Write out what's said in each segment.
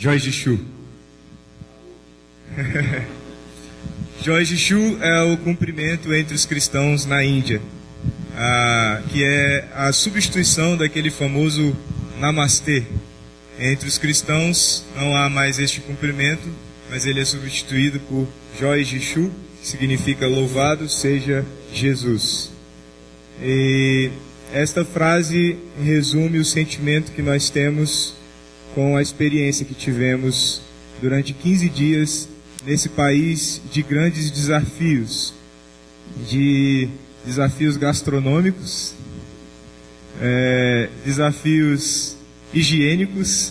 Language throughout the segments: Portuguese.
Jorge Chu. Jorge Chu é o cumprimento entre os cristãos na Índia, ah, que é a substituição daquele famoso Namastê. Entre os cristãos não há mais este cumprimento, mas ele é substituído por Jorge Chu, que significa louvado seja Jesus. E esta frase resume o sentimento que nós temos com a experiência que tivemos durante 15 dias nesse país de grandes desafios, de desafios gastronômicos, é, desafios higiênicos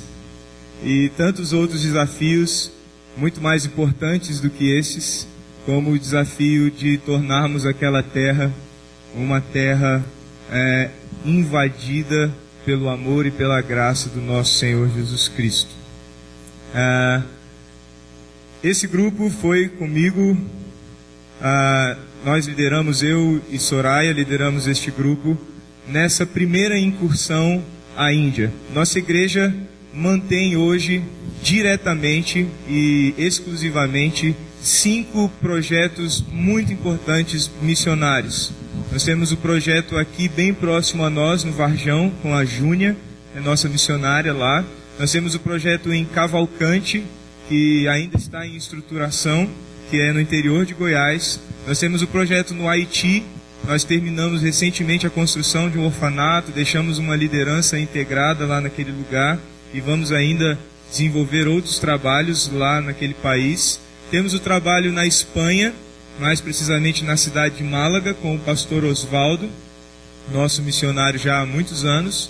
e tantos outros desafios muito mais importantes do que esses, como o desafio de tornarmos aquela terra uma terra é, invadida pelo amor e pela graça do nosso Senhor Jesus Cristo. É, esse grupo foi comigo, é, nós lideramos, eu e Soraya lideramos este grupo nessa primeira incursão à Índia. Nossa igreja mantém hoje diretamente e exclusivamente cinco projetos muito importantes missionários. Nós temos o projeto aqui bem próximo a nós, no Varjão, com a Júnia, é nossa missionária lá. Nós temos o projeto em Cavalcante, que ainda está em estruturação, que é no interior de Goiás. Nós temos o projeto no Haiti. Nós terminamos recentemente a construção de um orfanato, deixamos uma liderança integrada lá naquele lugar e vamos ainda desenvolver outros trabalhos lá naquele país. Temos o trabalho na Espanha, mais precisamente na cidade de Málaga, com o pastor Osvaldo, nosso missionário já há muitos anos.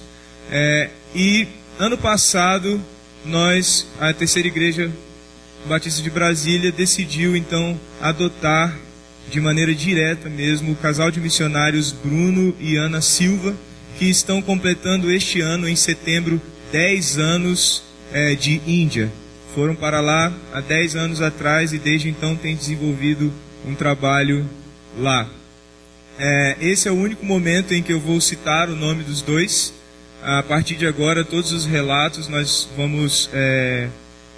É, e ano passado, nós, a terceira igreja Batista de Brasília, decidiu então adotar de maneira direta mesmo o casal de missionários Bruno e Ana Silva, que estão completando este ano, em setembro, 10 anos é, de Índia. Foram para lá há 10 anos atrás e desde então têm desenvolvido um trabalho lá. É, esse é o único momento em que eu vou citar o nome dos dois. A partir de agora, todos os relatos nós vamos é,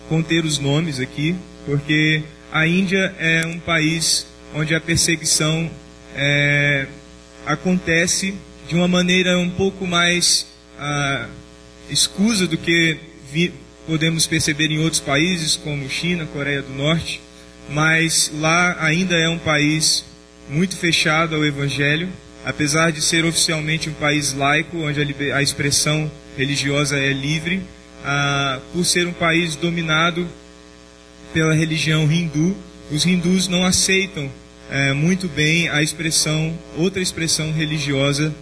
conter os nomes aqui, porque a Índia é um país onde a perseguição é, acontece de uma maneira um pouco mais ah, escusa do que vi, podemos perceber em outros países, como China, Coreia do Norte, mas lá ainda é um país muito fechado ao Evangelho, apesar de ser oficialmente um país laico, onde a, a expressão religiosa é livre, ah, por ser um país dominado pela religião hindu, os hindus não aceitam eh, muito bem a expressão, outra expressão religiosa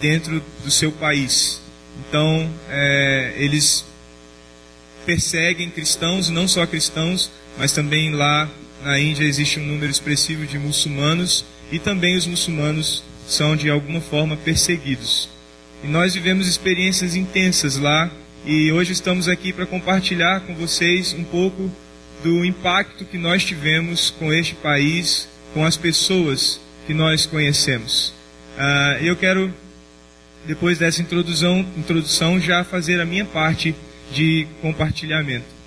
dentro do seu país. Então, eh, eles perseguem cristãos, não só cristãos, mas também lá na Índia existe um número expressivo de muçulmanos e também os muçulmanos são de alguma forma perseguidos. E nós vivemos experiências intensas lá e hoje estamos aqui para compartilhar com vocês um pouco do impacto que nós tivemos com este país, com as pessoas que nós conhecemos. Uh, eu quero, depois dessa introdução, introdução, já fazer a minha parte de compartilhamento.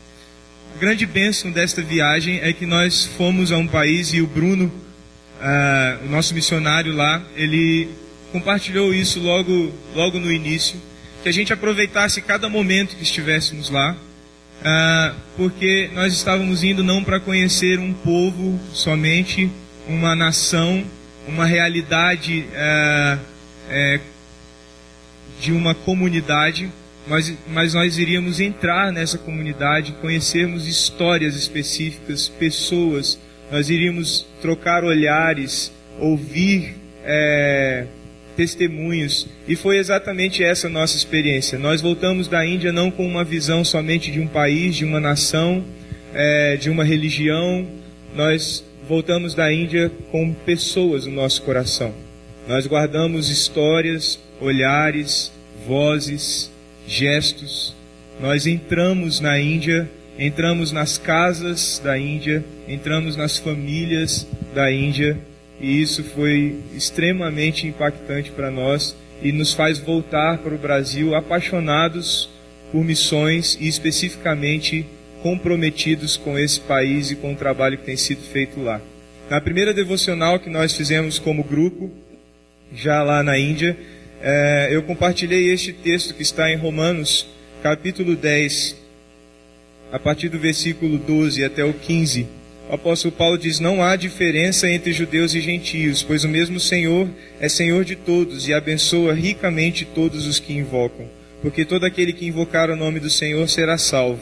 A grande bênção desta viagem é que nós fomos a um país e o Bruno, uh, o nosso missionário lá, ele compartilhou isso logo, logo no início, que a gente aproveitasse cada momento que estivéssemos lá, uh, porque nós estávamos indo não para conhecer um povo somente, uma nação, uma realidade uh, de uma comunidade, mas, mas nós iríamos entrar nessa comunidade, conhecermos histórias específicas, pessoas, nós iríamos trocar olhares, ouvir é, testemunhos, e foi exatamente essa nossa experiência. Nós voltamos da Índia não com uma visão somente de um país, de uma nação, é, de uma religião, nós voltamos da Índia com pessoas no nosso coração. Nós guardamos histórias, olhares, vozes, gestos. Nós entramos na Índia, entramos nas casas da Índia, entramos nas famílias da Índia, e isso foi extremamente impactante para nós e nos faz voltar para o Brasil apaixonados por missões e especificamente comprometidos com esse país e com o trabalho que tem sido feito lá. Na primeira devocional que nós fizemos como grupo, já lá na Índia, é, eu compartilhei este texto que está em Romanos, capítulo 10, a partir do versículo 12 até o 15. O apóstolo Paulo diz: Não há diferença entre judeus e gentios, pois o mesmo Senhor é Senhor de todos e abençoa ricamente todos os que invocam, porque todo aquele que invocar o nome do Senhor será salvo.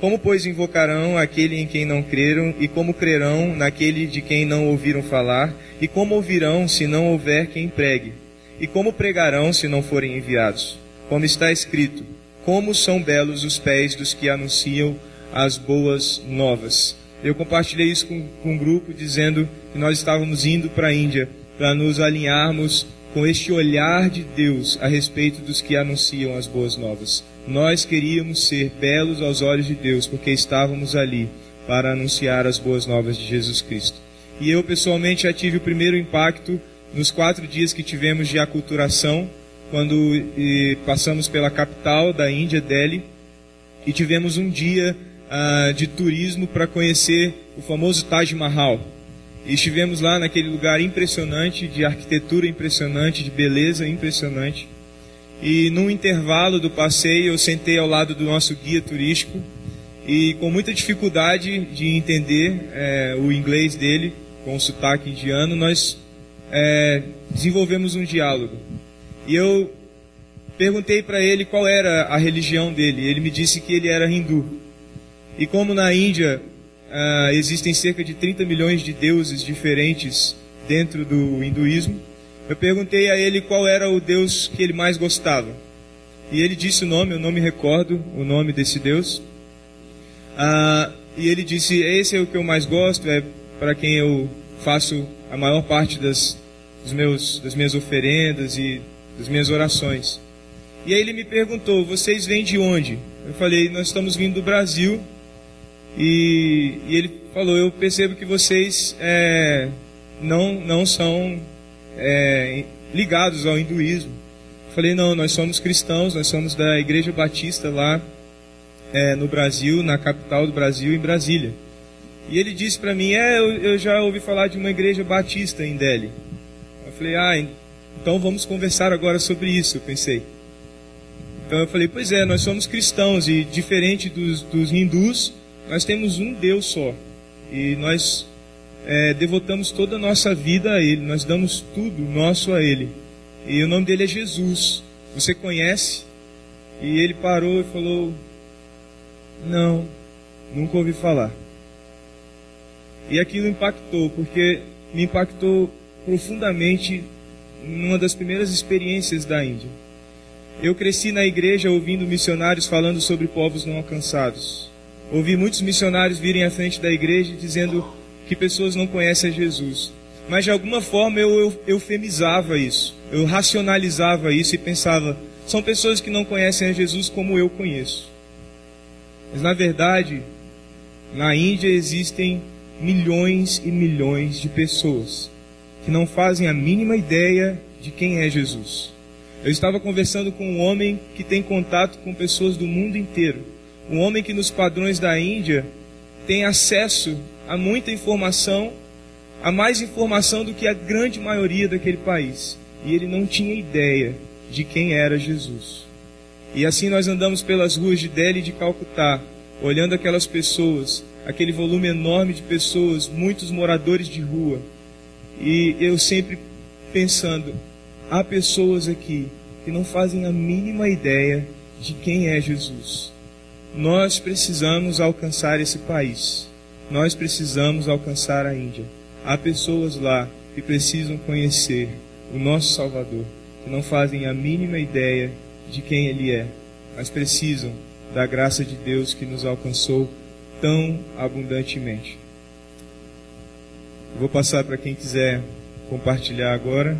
Como, pois, invocarão aquele em quem não creram, e como crerão naquele de quem não ouviram falar, e como ouvirão se não houver quem pregue? E como pregarão se não forem enviados? Como está escrito: Como são belos os pés dos que anunciam as boas novas. Eu compartilhei isso com, com um grupo dizendo que nós estávamos indo para a Índia para nos alinharmos com este olhar de Deus a respeito dos que anunciam as boas novas. Nós queríamos ser belos aos olhos de Deus porque estávamos ali para anunciar as boas novas de Jesus Cristo. E eu pessoalmente já tive o primeiro impacto nos quatro dias que tivemos de aculturação, quando passamos pela capital da Índia, Delhi, e tivemos um dia uh, de turismo para conhecer o famoso Taj Mahal. E estivemos lá naquele lugar impressionante, de arquitetura impressionante, de beleza impressionante. E num intervalo do passeio, eu sentei ao lado do nosso guia turístico e com muita dificuldade de entender é, o inglês dele, com o sotaque indiano, nós é, desenvolvemos um diálogo. E eu perguntei para ele qual era a religião dele. Ele me disse que ele era hindu. E como na Índia uh, existem cerca de 30 milhões de deuses diferentes dentro do hinduísmo, eu perguntei a ele qual era o deus que ele mais gostava. E ele disse o nome, eu não me recordo o nome desse deus. Uh, e ele disse: Esse é o que eu mais gosto, é para quem eu faço a maior parte das, dos meus, das minhas oferendas e das minhas orações. E aí ele me perguntou: Vocês vêm de onde? Eu falei: Nós estamos vindo do Brasil. E, e ele falou: Eu percebo que vocês é, não, não são é, ligados ao hinduísmo. Eu falei: Não, nós somos cristãos, nós somos da Igreja Batista lá é, no Brasil, na capital do Brasil, em Brasília. E ele disse para mim: É, eu, eu, já ouvi falar de uma igreja batista em Delhi. Eu falei: Ah, então vamos conversar agora sobre isso. Eu pensei. Então eu falei: Pois é, nós somos cristãos e diferente dos, dos hindus, nós temos um Deus só. E nós é, devotamos toda a nossa vida a Ele. Nós damos tudo nosso a Ele. E o nome dele é Jesus. Você conhece? E ele parou e falou: Não, nunca ouvi falar. E aquilo impactou, porque me impactou profundamente numa das primeiras experiências da Índia. Eu cresci na igreja ouvindo missionários falando sobre povos não alcançados. Ouvi muitos missionários virem à frente da igreja dizendo que pessoas não conhecem a Jesus. Mas de alguma forma eu, eu eufemizava isso, eu racionalizava isso e pensava: são pessoas que não conhecem a Jesus como eu conheço. Mas na verdade, na Índia existem milhões e milhões de pessoas que não fazem a mínima ideia de quem é Jesus. Eu estava conversando com um homem que tem contato com pessoas do mundo inteiro. Um homem que, nos padrões da Índia, tem acesso a muita informação, a mais informação do que a grande maioria daquele país. E ele não tinha ideia de quem era Jesus. E assim nós andamos pelas ruas de Delhi e de Calcutá, olhando aquelas pessoas aquele volume enorme de pessoas, muitos moradores de rua. E eu sempre pensando, há pessoas aqui que não fazem a mínima ideia de quem é Jesus. Nós precisamos alcançar esse país. Nós precisamos alcançar a Índia. Há pessoas lá que precisam conhecer o nosso Salvador, que não fazem a mínima ideia de quem Ele é, mas precisam da graça de Deus que nos alcançou tão abundantemente. Vou passar para quem quiser compartilhar agora.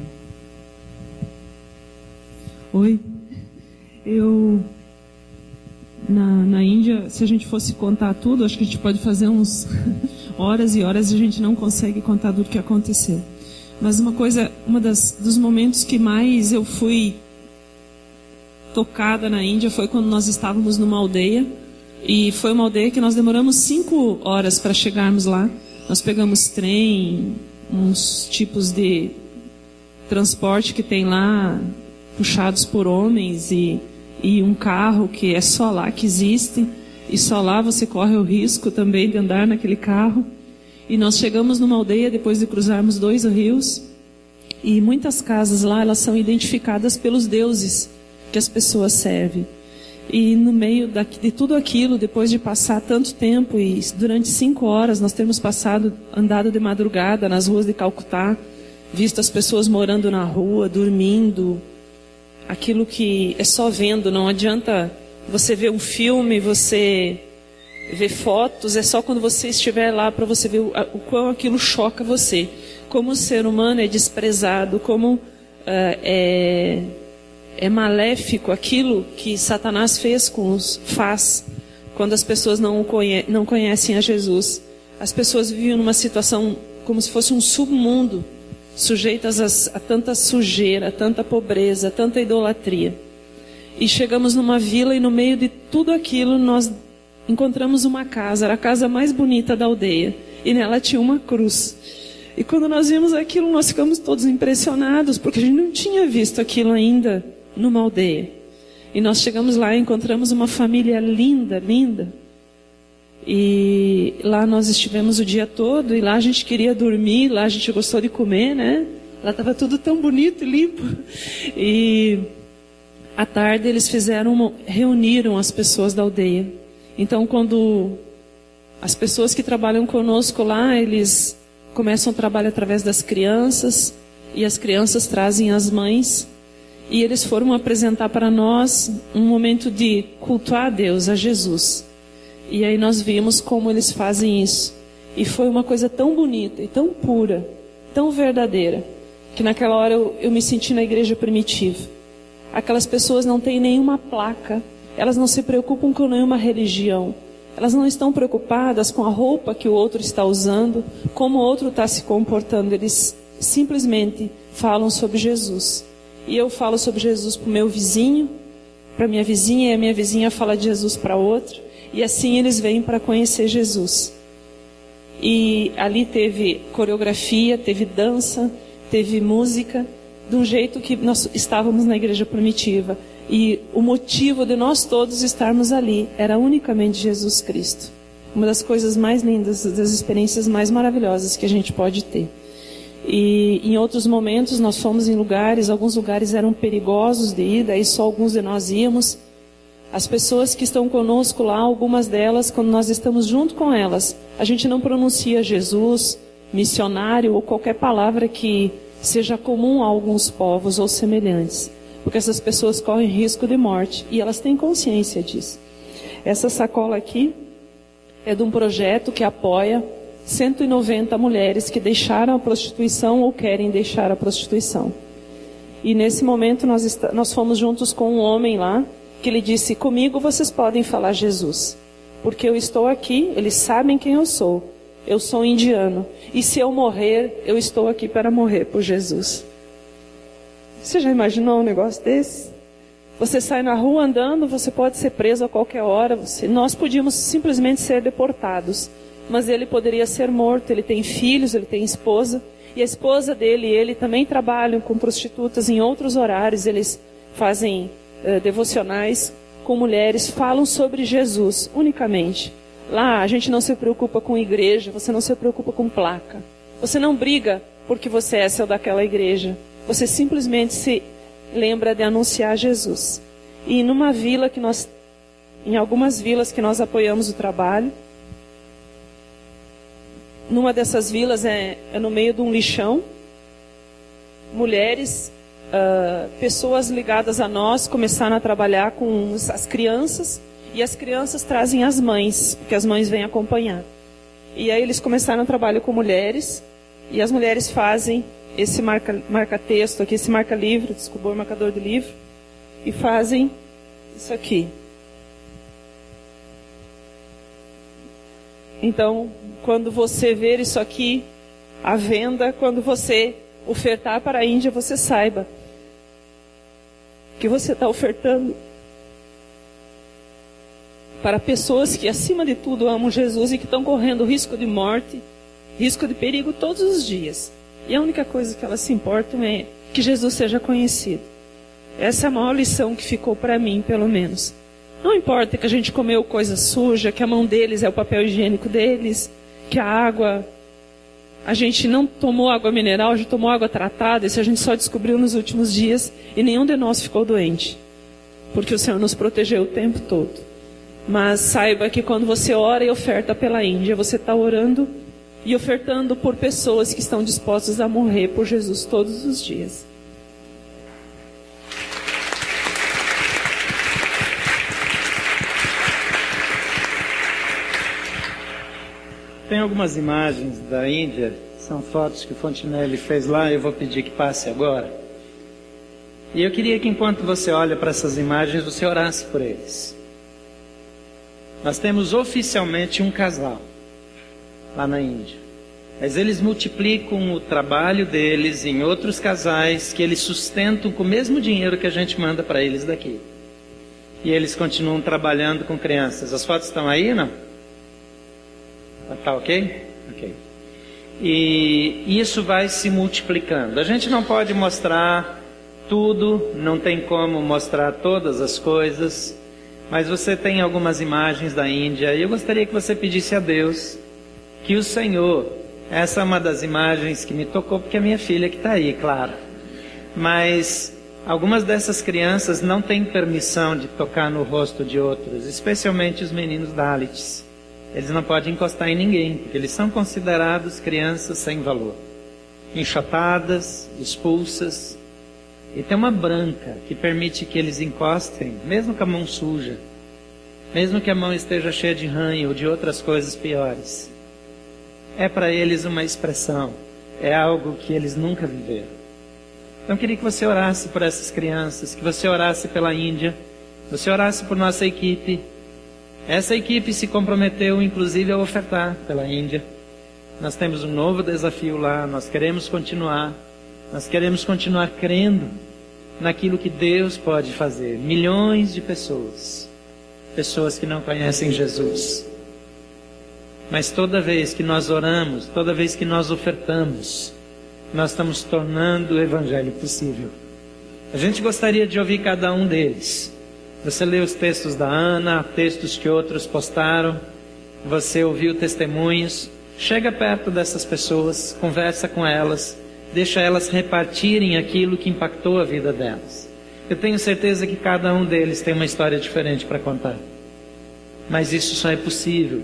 Oi, eu na, na Índia, se a gente fosse contar tudo, acho que a gente pode fazer uns horas e horas e a gente não consegue contar tudo que aconteceu. Mas uma coisa, uma das dos momentos que mais eu fui tocada na Índia foi quando nós estávamos numa aldeia E foi uma aldeia que nós demoramos cinco horas para chegarmos lá. Nós pegamos trem, uns tipos de transporte que tem lá, puxados por homens, e, e um carro que é só lá que existe. E só lá você corre o risco também de andar naquele carro. E nós chegamos numa aldeia depois de cruzarmos dois rios. E muitas casas lá, elas são identificadas pelos deuses que as pessoas servem. E no meio de tudo aquilo, depois de passar tanto tempo e durante cinco horas nós temos passado, andado de madrugada nas ruas de Calcutá, visto as pessoas morando na rua, dormindo, aquilo que é só vendo, não adianta você ver um filme, você ver fotos, é só quando você estiver lá para você ver o, quão aquilo choca você. Como o ser humano é desprezado, como uh, é é maléfico aquilo que Satanás fez com os faz quando as pessoas não, conhe, não conhecem a Jesus. As pessoas vivem numa situação como se fosse um submundo, sujeitas a, a tanta sujeira, a tanta pobreza, a tanta idolatria. E chegamos numa vila e no meio de tudo aquilo nós encontramos uma casa, era a casa mais bonita da aldeia, e nela tinha uma cruz. E quando nós vimos aquilo, nós ficamos todos impressionados, porque a gente não tinha visto aquilo ainda numa aldeia. E nós chegamos lá e encontramos uma família linda, linda. E lá nós estivemos o dia todo e lá a gente queria dormir, lá a gente gostou de comer, né? Lá estava tudo tão bonito e limpo. E à tarde eles fizeram uma, reuniram as pessoas da aldeia. Então quando as pessoas que trabalham conosco lá, eles começam o trabalho através das crianças e as crianças trazem as mães e eles foram apresentar para nós um momento de cultuar a Deus, a Jesus. E aí nós vimos como eles fazem isso. E foi uma coisa tão bonita e tão pura, tão verdadeira, que naquela hora eu, eu me senti na igreja primitiva. Aquelas pessoas não têm nenhuma placa, elas não se preocupam com nenhuma religião, elas não estão preocupadas com a roupa que o outro está usando, como o outro está se comportando, eles simplesmente falam sobre Jesus. E eu falo sobre Jesus para o meu vizinho, para minha vizinha, e a minha vizinha fala de Jesus para outra. E assim eles vêm para conhecer Jesus. E ali teve coreografia, teve dança, teve música, de um jeito que nós estávamos na igreja primitiva. E o motivo de nós todos estarmos ali era unicamente Jesus Cristo. Uma das coisas mais lindas, das experiências mais maravilhosas que a gente pode ter. E em outros momentos nós fomos em lugares, alguns lugares eram perigosos de ir, daí só alguns de nós íamos. As pessoas que estão conosco lá, algumas delas, quando nós estamos junto com elas, a gente não pronuncia Jesus, missionário ou qualquer palavra que seja comum a alguns povos ou semelhantes, porque essas pessoas correm risco de morte e elas têm consciência disso. Essa sacola aqui é de um projeto que apoia 190 mulheres que deixaram a prostituição ou querem deixar a prostituição. E nesse momento nós, nós fomos juntos com um homem lá, que ele disse: Comigo vocês podem falar Jesus, porque eu estou aqui, eles sabem quem eu sou. Eu sou indiano. E se eu morrer, eu estou aqui para morrer por Jesus. Você já imaginou um negócio desse? Você sai na rua andando, você pode ser preso a qualquer hora. Você... Nós podíamos simplesmente ser deportados mas ele poderia ser morto. Ele tem filhos, ele tem esposa, e a esposa dele e ele também trabalham com prostitutas em outros horários. Eles fazem uh, devocionais com mulheres, falam sobre Jesus unicamente. Lá a gente não se preocupa com igreja, você não se preocupa com placa. Você não briga porque você é seu daquela igreja. Você simplesmente se lembra de anunciar Jesus. E numa vila que nós, em algumas vilas que nós apoiamos o trabalho, numa dessas vilas é, é no meio de um lixão. Mulheres, uh, pessoas ligadas a nós começaram a trabalhar com as crianças e as crianças trazem as mães, porque as mães vêm acompanhar. E aí eles começaram o trabalho com mulheres e as mulheres fazem esse marca, marca texto aqui, esse marca livro, desculpa, o marcador de livro e fazem isso aqui. Então, quando você ver isso aqui à venda, quando você ofertar para a Índia, você saiba que você está ofertando para pessoas que, acima de tudo, amam Jesus e que estão correndo risco de morte, risco de perigo todos os dias. E a única coisa que elas se importam é que Jesus seja conhecido. Essa é a maior lição que ficou para mim, pelo menos. Não importa que a gente comeu coisa suja, que a mão deles é o papel higiênico deles, que a água. A gente não tomou água mineral, a gente tomou água tratada, isso a gente só descobriu nos últimos dias e nenhum de nós ficou doente. Porque o Senhor nos protegeu o tempo todo. Mas saiba que quando você ora e oferta pela Índia, você está orando e ofertando por pessoas que estão dispostas a morrer por Jesus todos os dias. Tem algumas imagens da Índia, são fotos que o Fontinelli fez lá, eu vou pedir que passe agora. E eu queria que enquanto você olha para essas imagens, você orasse por eles. Nós temos oficialmente um casal lá na Índia. Mas eles multiplicam o trabalho deles em outros casais que eles sustentam com o mesmo dinheiro que a gente manda para eles daqui. E eles continuam trabalhando com crianças. As fotos estão aí, não? Tá ok? Ok. E isso vai se multiplicando. A gente não pode mostrar tudo, não tem como mostrar todas as coisas, mas você tem algumas imagens da Índia e eu gostaria que você pedisse a Deus que o Senhor, essa é uma das imagens que me tocou, porque é minha filha que está aí, claro, mas algumas dessas crianças não têm permissão de tocar no rosto de outros, especialmente os meninos Dalits. Eles não podem encostar em ninguém, porque eles são considerados crianças sem valor. Enxotadas, expulsas. E tem uma branca que permite que eles encostem, mesmo com a mão suja, mesmo que a mão esteja cheia de ranho ou de outras coisas piores. É para eles uma expressão, é algo que eles nunca viveram. Então eu queria que você orasse por essas crianças, que você orasse pela Índia, que você orasse por nossa equipe, essa equipe se comprometeu, inclusive, a ofertar pela Índia. Nós temos um novo desafio lá, nós queremos continuar, nós queremos continuar crendo naquilo que Deus pode fazer. Milhões de pessoas, pessoas que não conhecem Jesus. Mas toda vez que nós oramos, toda vez que nós ofertamos, nós estamos tornando o Evangelho possível. A gente gostaria de ouvir cada um deles. Você lê os textos da Ana, textos que outros postaram, você ouviu testemunhos. Chega perto dessas pessoas, conversa com elas, deixa elas repartirem aquilo que impactou a vida delas. Eu tenho certeza que cada um deles tem uma história diferente para contar. Mas isso só é possível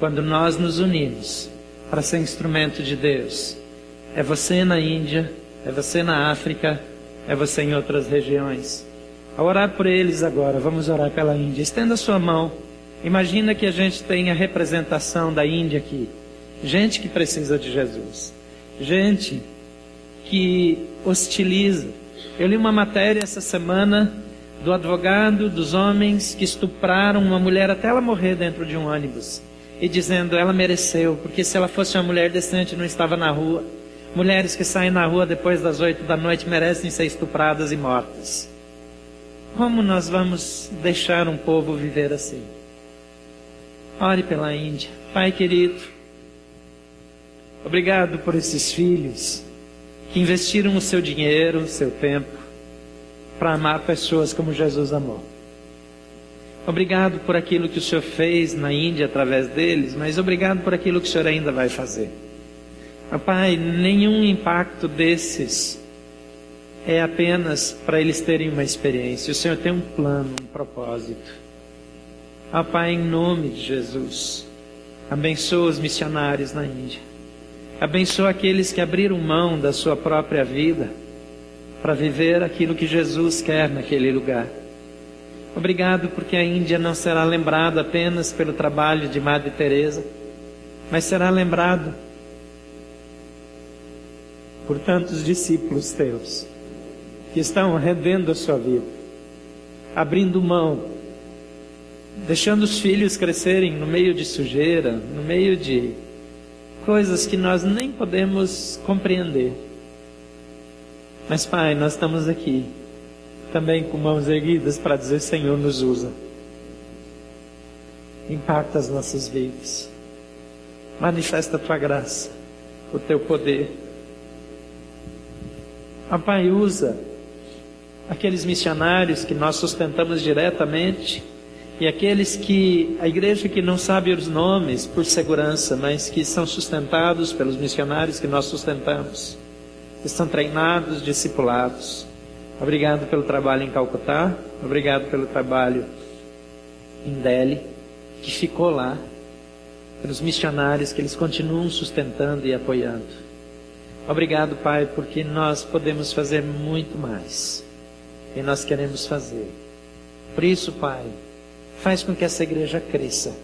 quando nós nos unimos para ser instrumento de Deus. É você na Índia, é você na África, é você em outras regiões a orar por eles agora. Vamos orar pela Índia. Estenda sua mão. Imagina que a gente tem a representação da Índia aqui. Gente que precisa de Jesus. Gente que hostiliza. Eu li uma matéria essa semana do advogado dos homens que estupraram uma mulher até ela morrer dentro de um ônibus. E dizendo, ela mereceu, porque se ela fosse uma mulher decente não estava na rua. Mulheres que saem na rua depois das oito da noite merecem ser estupradas e mortas. Como nós vamos deixar um povo viver assim? Ore pela Índia. Pai querido, obrigado por esses filhos que investiram o seu dinheiro, o seu tempo, para amar pessoas como Jesus amou. Obrigado por aquilo que o Senhor fez na Índia através deles, mas obrigado por aquilo que o Senhor ainda vai fazer. Pai, nenhum impacto desses é apenas para eles terem uma experiência. O Senhor tem um plano, um propósito. Ah, Pai, em nome de Jesus, abençoa os missionários na Índia. Abençoa aqueles que abriram mão da sua própria vida para viver aquilo que Jesus quer naquele lugar. Obrigado porque a Índia não será lembrada apenas pelo trabalho de Madre Teresa, mas será lembrado por tantos discípulos teus que estão rendendo a sua vida, abrindo mão, deixando os filhos crescerem no meio de sujeira, no meio de coisas que nós nem podemos compreender. Mas, Pai, nós estamos aqui também com mãos erguidas para dizer: Senhor, nos usa. impacta as nossas vidas. Manifesta a tua graça, o teu poder. Ó Pai, usa aqueles missionários que nós sustentamos diretamente e aqueles que a igreja que não sabe os nomes por segurança, mas que são sustentados pelos missionários que nós sustentamos, estão treinados, discipulados. Obrigado pelo trabalho em Calcutá, obrigado pelo trabalho em Delhi, que ficou lá, pelos missionários que eles continuam sustentando e apoiando. Obrigado, Pai, porque nós podemos fazer muito mais e nós queremos fazer. Por isso, Pai, faz com que essa igreja cresça.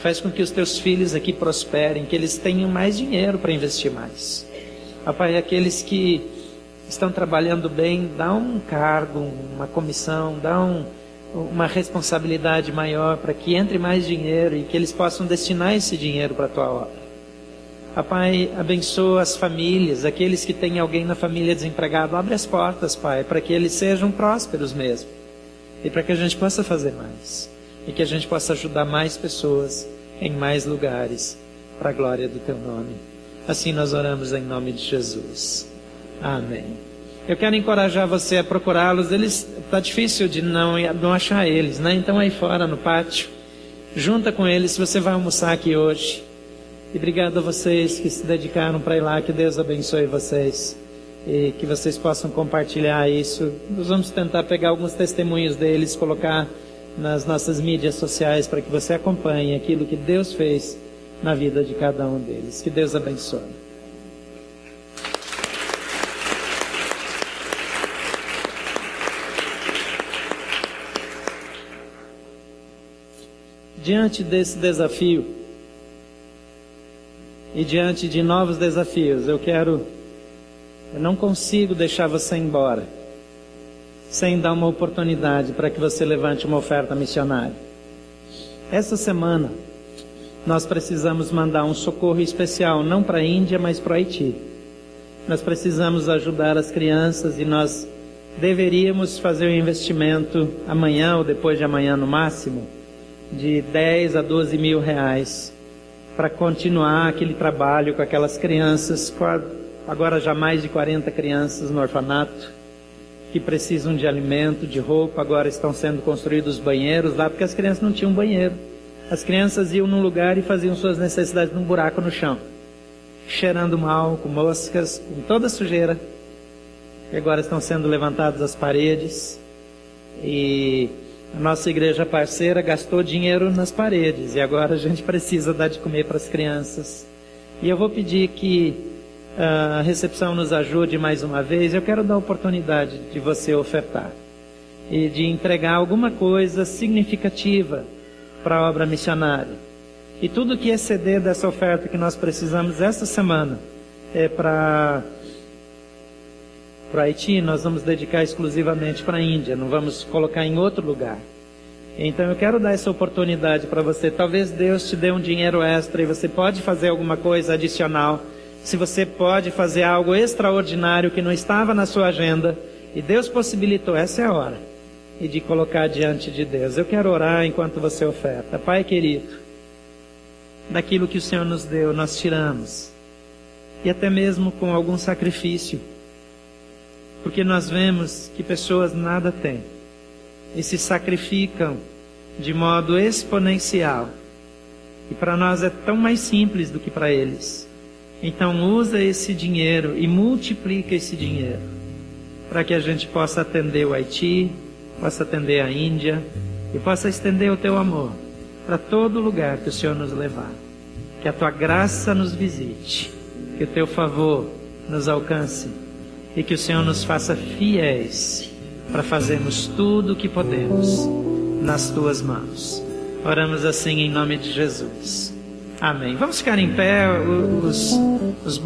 Faz com que os teus filhos aqui prosperem, que eles tenham mais dinheiro para investir mais. Ah, Pai, aqueles que estão trabalhando bem, dá um cargo, uma comissão, dá um, uma responsabilidade maior para que entre mais dinheiro e que eles possam destinar esse dinheiro para a tua obra. Pai, abençoa as famílias, aqueles que têm alguém na família desempregado, abre as portas, Pai, para que eles sejam prósperos mesmo. E para que a gente possa fazer mais. E que a gente possa ajudar mais pessoas em mais lugares, para a glória do Teu nome. Assim nós oramos em nome de Jesus. Amém. Eu quero encorajar você a procurá-los. Eles tá difícil de não, não achar eles, né? Então aí fora no pátio, junta com eles. Se você vai almoçar aqui hoje, e obrigado a vocês que se dedicaram para ir lá. Que Deus abençoe vocês e que vocês possam compartilhar isso. Nós vamos tentar pegar alguns testemunhos deles, colocar nas nossas mídias sociais para que você acompanhe aquilo que Deus fez na vida de cada um deles. Que Deus abençoe. Diante desse desafio, e diante de novos desafios, eu quero, eu não consigo deixar você embora sem dar uma oportunidade para que você levante uma oferta missionária. Essa semana, nós precisamos mandar um socorro especial, não para a Índia, mas para o Haiti. Nós precisamos ajudar as crianças e nós deveríamos fazer um investimento amanhã ou depois de amanhã no máximo, de 10 a 12 mil reais para continuar aquele trabalho com aquelas crianças, agora já mais de 40 crianças no orfanato, que precisam de alimento, de roupa, agora estão sendo construídos banheiros lá, porque as crianças não tinham banheiro. As crianças iam num lugar e faziam suas necessidades num buraco no chão, cheirando mal, com moscas, com toda a sujeira. E agora estão sendo levantadas as paredes e a nossa igreja parceira gastou dinheiro nas paredes e agora a gente precisa dar de comer para as crianças. E eu vou pedir que ah, a recepção nos ajude mais uma vez. Eu quero dar a oportunidade de você ofertar e de entregar alguma coisa significativa para a obra missionária. E tudo que exceder dessa oferta que nós precisamos essa semana é para para o Haiti, nós vamos dedicar exclusivamente para a Índia, não vamos colocar em outro lugar. Então eu quero dar essa oportunidade para você. Talvez Deus te dê um dinheiro extra e você pode fazer alguma coisa adicional. Se você pode fazer algo extraordinário que não estava na sua agenda e Deus possibilitou, essa é a hora. E de colocar diante de Deus. Eu quero orar enquanto você oferta. Pai querido, daquilo que o Senhor nos deu, nós tiramos. E até mesmo com algum sacrifício porque nós vemos que pessoas nada têm e se sacrificam de modo exponencial. E para nós é tão mais simples do que para eles. Então usa esse dinheiro e multiplica esse dinheiro para que a gente possa atender o Haiti, possa atender a Índia e possa estender o teu amor para todo lugar que o Senhor nos levar. Que a tua graça nos visite, que o teu favor nos alcance e que o Senhor nos faça fiéis para fazermos tudo o que podemos nas tuas mãos. Oramos assim em nome de Jesus. Amém. Vamos ficar em pé, os, os